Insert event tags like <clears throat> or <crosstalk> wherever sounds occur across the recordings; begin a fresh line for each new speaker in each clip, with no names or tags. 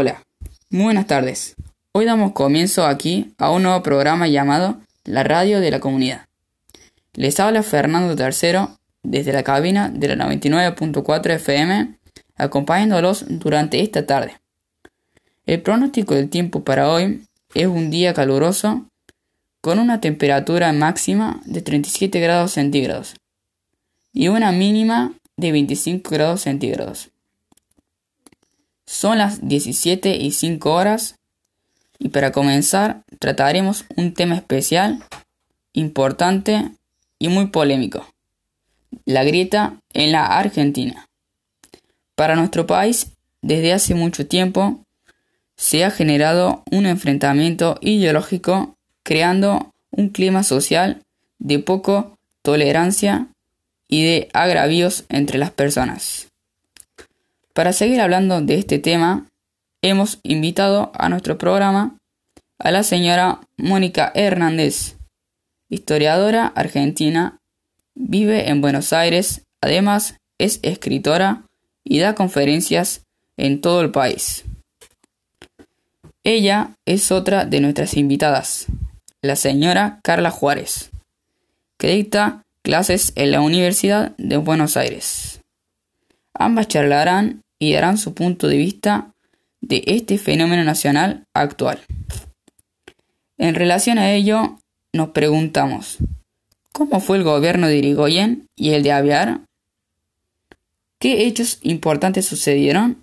Hola, muy buenas tardes. Hoy damos comienzo aquí a un nuevo programa llamado La Radio de la Comunidad. Les habla Fernando III desde la cabina de la 99.4 FM, acompañándolos durante esta tarde. El pronóstico del tiempo para hoy es un día caluroso con una temperatura máxima de 37 grados centígrados y una mínima de 25 grados centígrados. Son las 17 y 5 horas y para comenzar trataremos un tema especial, importante y muy polémico. La grieta en la Argentina. Para nuestro país, desde hace mucho tiempo, se ha generado un enfrentamiento ideológico creando un clima social de poco tolerancia y de agravios entre las personas. Para seguir hablando de este tema, hemos invitado a nuestro programa a la señora Mónica Hernández, historiadora argentina, vive en Buenos Aires, además es escritora y da conferencias en todo el país. Ella es otra de nuestras invitadas, la señora Carla Juárez, que dicta clases en la Universidad de Buenos Aires. Ambas charlarán y darán su punto de vista de este fenómeno nacional actual. En relación a ello, nos preguntamos, ¿cómo fue el gobierno de Irigoyen y el de Aviar? ¿Qué hechos importantes sucedieron?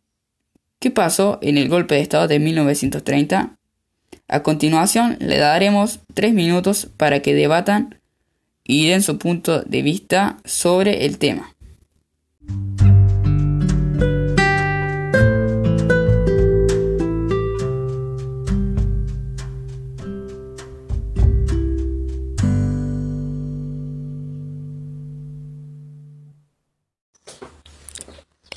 ¿Qué pasó en el golpe de Estado de 1930? A continuación le daremos tres minutos para que debatan y den su punto de vista sobre el tema.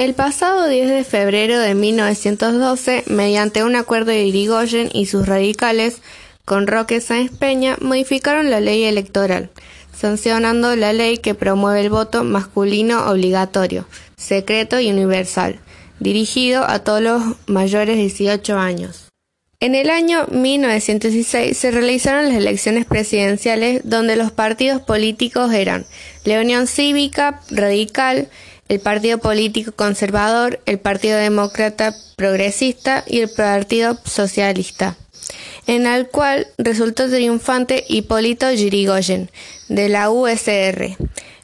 El pasado 10 de febrero de 1912, mediante un acuerdo de Irigoyen y sus radicales con Roque Sáenz Peña, modificaron la ley electoral, sancionando la ley que promueve el voto masculino obligatorio, secreto y universal, dirigido a todos los mayores de 18 años. En el año 1916 se realizaron las elecciones presidenciales donde los partidos políticos eran la Unión Cívica Radical, el Partido Político Conservador, el Partido Demócrata Progresista y el Partido Socialista, en el cual resultó triunfante Hipólito Yrigoyen, de la USR.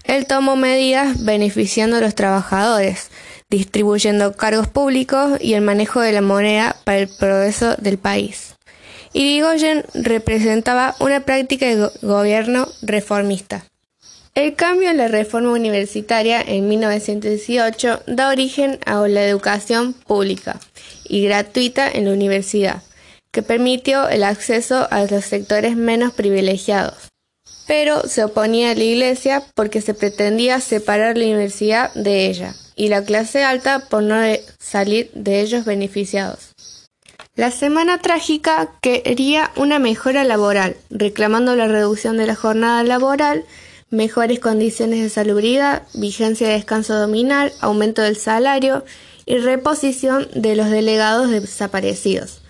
Él tomó medidas beneficiando a los trabajadores, distribuyendo cargos públicos y el manejo de la moneda para el progreso del país. Irigoyen representaba una práctica de gobierno reformista. El cambio en la reforma universitaria en 1918 da origen a la educación pública y gratuita en la universidad, que permitió el acceso a los sectores menos privilegiados. Pero se oponía a la Iglesia porque se pretendía separar la universidad de ella y la clase alta por no salir de ellos beneficiados. La Semana Trágica quería una mejora laboral, reclamando la reducción de la jornada laboral mejores condiciones de salubridad, vigencia de descanso dominal, aumento del salario y reposición de los delegados desaparecidos.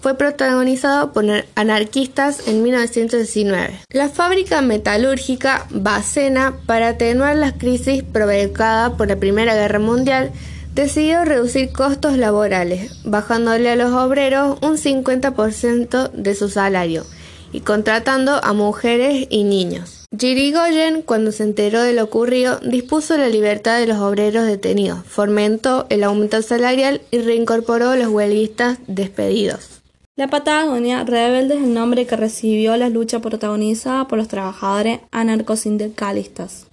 Fue protagonizado por anarquistas en 1919. La fábrica metalúrgica Bacena, para atenuar las crisis provocadas por la Primera Guerra Mundial, decidió reducir costos laborales, bajándole a los obreros un 50% de su salario y contratando a mujeres y niños. Yrigoyen, cuando se enteró de lo ocurrido, dispuso la libertad de los obreros detenidos, fomentó el aumento salarial y reincorporó a los huelguistas despedidos.
La Patagonia rebelde es el nombre que recibió la lucha protagonizada por los trabajadores anarcosindicalistas.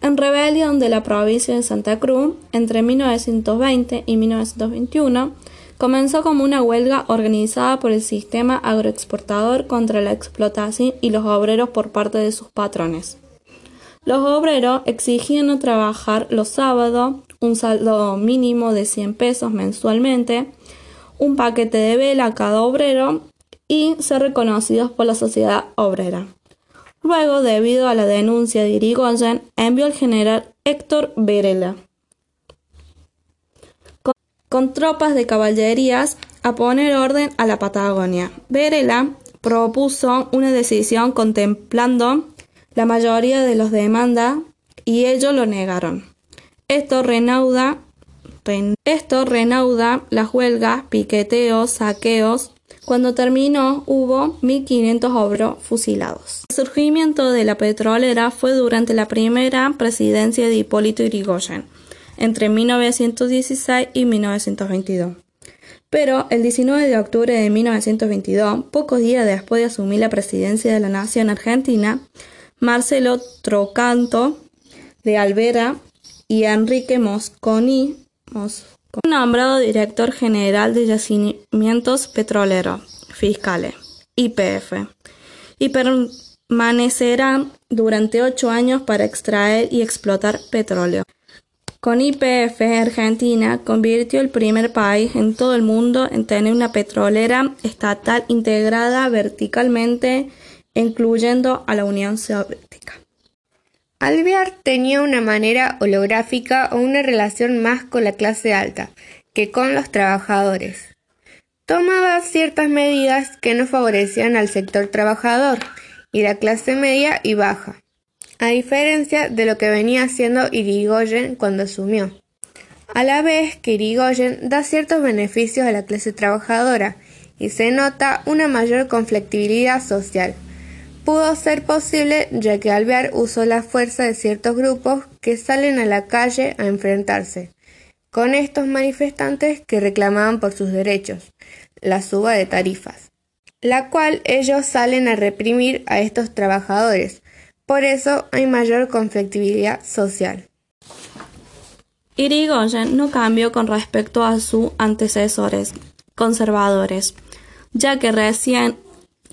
En rebelión de la provincia de Santa Cruz, entre 1920 y 1921, comenzó como una huelga organizada por el sistema agroexportador contra la explotación y los obreros por parte de sus patrones. Los obreros exigían no trabajar los sábados, un saldo mínimo de 100 pesos mensualmente, un paquete de vela a cada obrero y ser reconocidos por la sociedad obrera. Luego, debido a la denuncia de Irigoyen, envió al general Héctor Verela con tropas de caballerías a poner orden a la Patagonia. Varela propuso una decisión contemplando la mayoría de los demandas y ellos lo negaron. Esto renauda, esto renauda las huelgas, piqueteos, saqueos. Cuando terminó hubo 1.500 obreros fusilados. El surgimiento de la petrolera fue durante la primera presidencia de Hipólito Yrigoyen, entre 1916 y 1922. Pero el 19 de octubre de 1922, pocos días después de asumir la presidencia de la nación argentina, Marcelo Trocanto de Alvera y Enrique Mosconi, fue nombrado director general de yacimientos petroleros fiscales, IPF, y permanecerán durante ocho años para extraer y explotar petróleo. Con IPF, Argentina convirtió el primer país en todo el mundo en tener una petrolera estatal integrada verticalmente, incluyendo a la Unión Soviética.
Alvear tenía una manera holográfica o una relación más con la clase alta que con los trabajadores. Tomaba ciertas medidas que no favorecían al sector trabajador y la clase media y baja, a diferencia de lo que venía haciendo Irigoyen cuando asumió. A la vez que Irigoyen da ciertos beneficios a la clase trabajadora y se nota una mayor conflictividad social pudo ser posible ya que Alvear usó la fuerza de ciertos grupos que salen a la calle a enfrentarse con estos manifestantes que reclamaban por sus derechos, la suba de tarifas, la cual ellos salen a reprimir a estos trabajadores. Por eso hay mayor conflictividad social.
Irigoyen no cambió con respecto a sus antecesores conservadores, ya que recién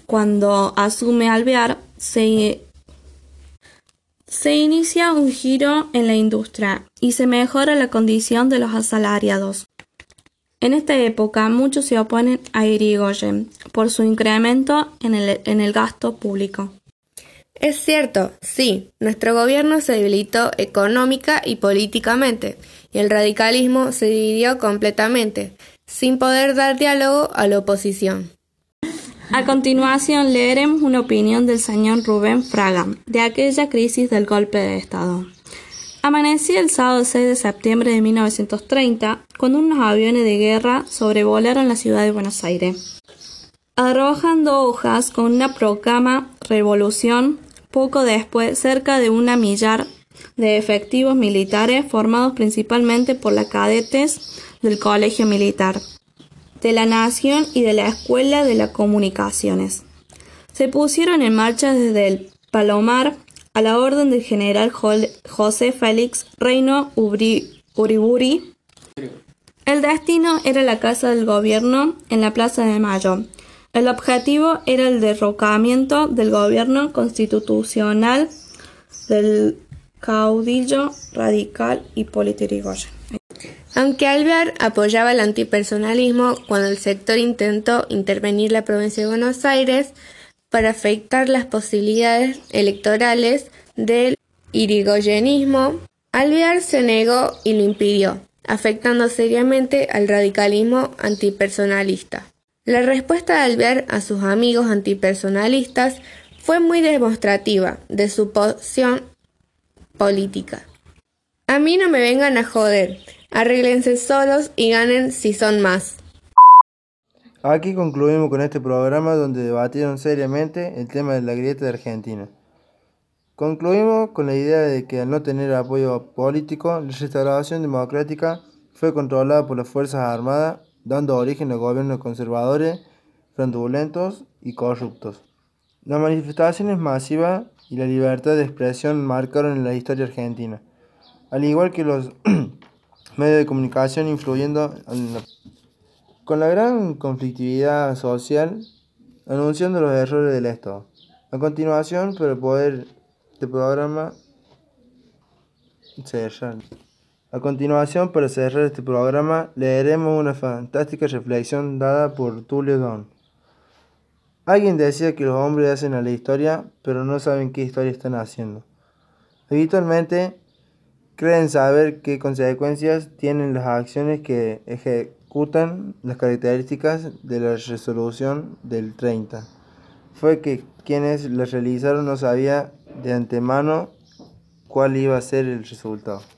cuando asume Alvear, se, se inicia un giro en la industria y se mejora la condición de los asalariados. En esta época, muchos se oponen a Irigoyen por su incremento en el, en el gasto público.
Es cierto, sí, nuestro gobierno se debilitó económica y políticamente, y el radicalismo se dividió completamente, sin poder dar diálogo a la oposición.
A continuación leeremos una opinión del señor Rubén Fraga de aquella crisis del golpe de Estado. Amanecí el sábado 6 de septiembre de 1930 cuando unos aviones de guerra sobrevolaron la ciudad de Buenos Aires, arrojando hojas con una proclama revolución. Poco después, cerca de una millar de efectivos militares formados principalmente por las cadetes del Colegio Militar de la Nación y de la Escuela de las Comunicaciones. Se pusieron en marcha desde el Palomar a la orden del general José Félix Reino Uriburi. El destino era la casa del gobierno en la Plaza de Mayo. El objetivo era el derrocamiento del gobierno constitucional del caudillo radical y Yrigoyen.
Aunque Alvear apoyaba el antipersonalismo cuando el sector intentó intervenir la provincia de Buenos Aires para afectar las posibilidades electorales del irigoyenismo, Alvear se negó y lo impidió, afectando seriamente al radicalismo antipersonalista. La respuesta de Alvear a sus amigos antipersonalistas fue muy demostrativa de su posición política. A mí no me vengan a joder, Arréglense solos y ganen si son más.
Aquí concluimos con este programa donde debatieron seriamente el tema de la grieta de Argentina. Concluimos con la idea de que al no tener apoyo político, la restauración democrática fue controlada por las Fuerzas Armadas, dando origen a gobiernos conservadores, fraudulentos y corruptos. Las manifestaciones masivas y la libertad de expresión marcaron en la historia argentina, al igual que los <clears throat> medios de comunicación influyendo con la gran conflictividad social, anunciando los errores del Estado. A continuación, para poder este programa cerrar. A continuación, para cerrar este programa, leeremos una fantástica reflexión dada por Tulio Don. Alguien decía que los hombres hacen a la historia, pero no saben qué historia están haciendo. Habitualmente, creen saber qué consecuencias tienen las acciones que ejecutan las características de la resolución del 30. Fue que quienes la realizaron no sabían de antemano cuál iba a ser el resultado.